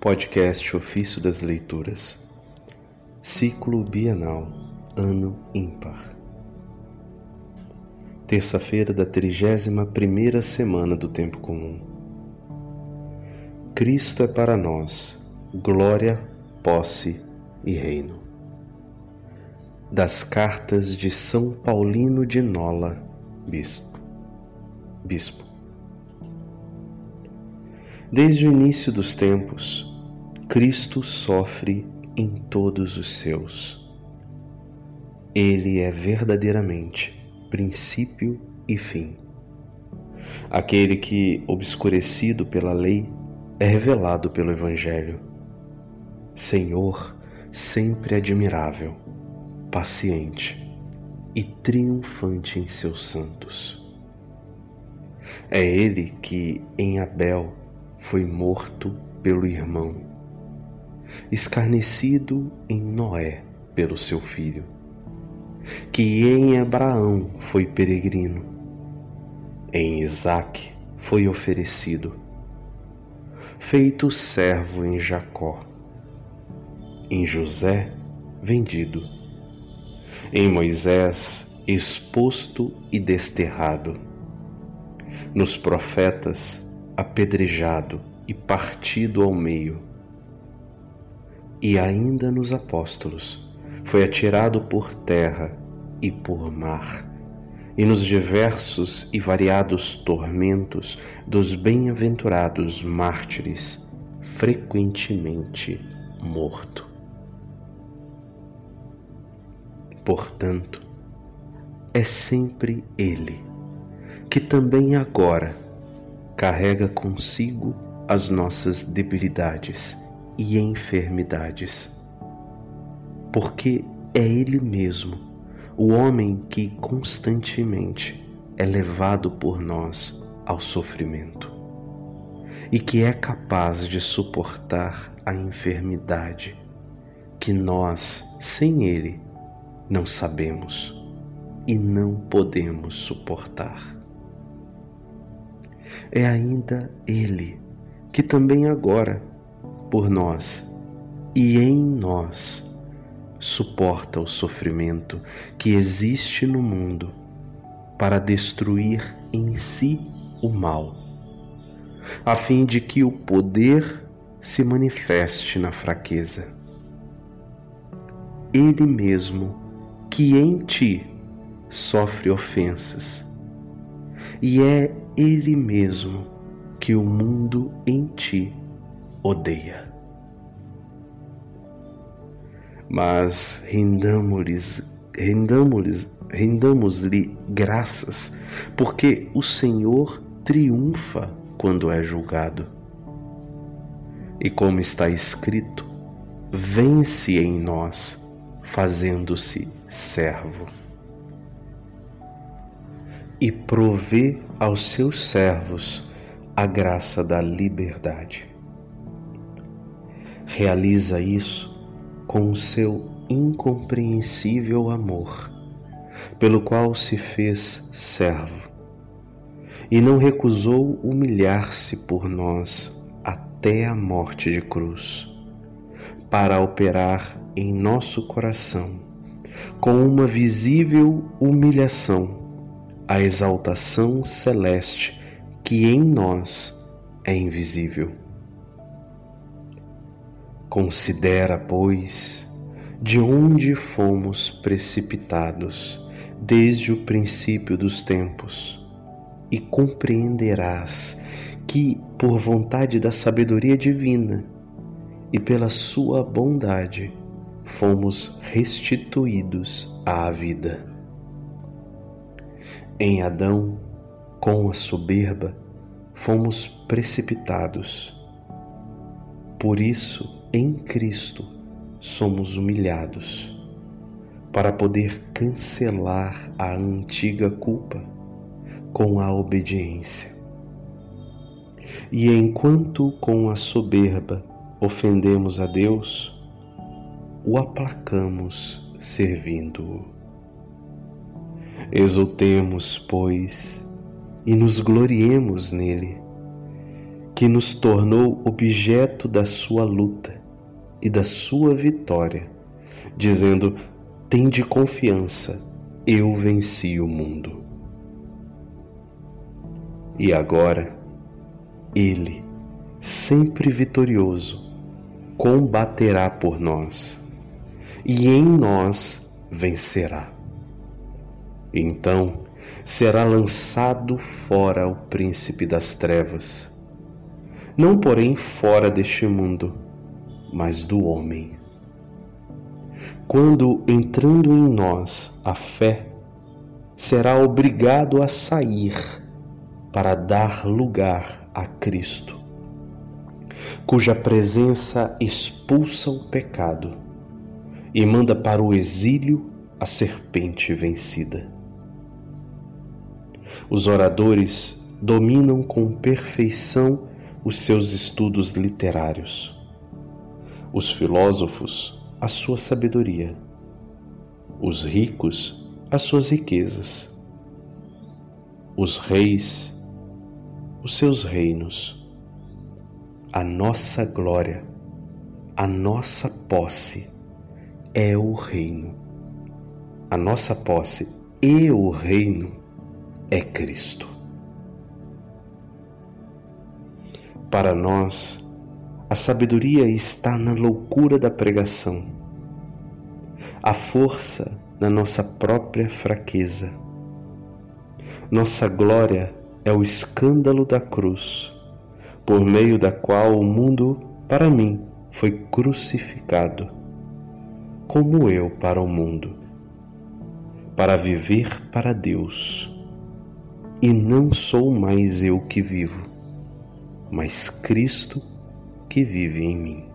Podcast Ofício das Leituras, Ciclo Bienal, Ano Ímpar. Terça-feira da trigésima primeira semana do Tempo Comum. Cristo é para nós glória, posse e reino. Das cartas de São Paulino de Nola, Bispo. Bispo. Desde o início dos tempos, Cristo sofre em todos os seus. Ele é verdadeiramente princípio e fim. Aquele que, obscurecido pela lei, é revelado pelo Evangelho. Senhor, sempre admirável, paciente e triunfante em seus santos. É Ele que, em Abel, foi morto pelo irmão, escarnecido em Noé pelo seu filho, que em Abraão foi peregrino, em Isaque foi oferecido, feito servo em Jacó, em José vendido, em Moisés exposto e desterrado, nos profetas apedrejado e partido ao meio. E ainda nos apóstolos foi atirado por terra e por mar, e nos diversos e variados tormentos dos bem-aventurados mártires, frequentemente morto. Portanto, é sempre Ele, que também agora carrega consigo as nossas debilidades e enfermidades. Porque é Ele mesmo, o homem que constantemente é levado por nós ao sofrimento e que é capaz de suportar a enfermidade que nós, sem Ele, não sabemos e não podemos suportar é ainda Ele, que também agora, por nós e em nós, suporta o sofrimento que existe no mundo para destruir em si o mal, a fim de que o poder se manifeste na fraqueza. Ele mesmo, que em ti sofre ofensas, e é ele mesmo que o mundo em ti odeia. Mas rendamos-lhes, rendamos-lhes, rendamos-lhe graças, porque o Senhor triunfa quando é julgado. E como está escrito, vence em nós, fazendo-se servo e provê aos seus servos a graça da liberdade. Realiza isso com o seu incompreensível amor, pelo qual se fez servo, e não recusou humilhar-se por nós até a morte de cruz, para operar em nosso coração com uma visível humilhação a exaltação celeste que em nós é invisível. Considera, pois, de onde fomos precipitados desde o princípio dos tempos, e compreenderás que, por vontade da sabedoria divina e pela sua bondade, fomos restituídos à vida. Em Adão, com a soberba, fomos precipitados. Por isso, em Cristo, somos humilhados, para poder cancelar a antiga culpa com a obediência. E enquanto com a soberba ofendemos a Deus, o aplacamos servindo-o. Exultemos, pois, e nos gloriemos nele, que nos tornou objeto da sua luta e da sua vitória, dizendo: Tende confiança, eu venci o mundo. E agora, Ele, sempre vitorioso, combaterá por nós e em nós vencerá. Então será lançado fora o príncipe das trevas, não porém fora deste mundo, mas do homem. Quando entrando em nós a fé, será obrigado a sair para dar lugar a Cristo, cuja presença expulsa o pecado e manda para o exílio a serpente vencida. Os oradores dominam com perfeição os seus estudos literários. Os filósofos, a sua sabedoria. Os ricos, as suas riquezas. Os reis, os seus reinos. A nossa glória, a nossa posse é o reino. A nossa posse e o reino é Cristo. Para nós, a sabedoria está na loucura da pregação, a força na nossa própria fraqueza. Nossa glória é o escândalo da cruz, por meio da qual o mundo, para mim, foi crucificado como eu para o mundo, para viver para Deus. E não sou mais eu que vivo, mas Cristo que vive em mim.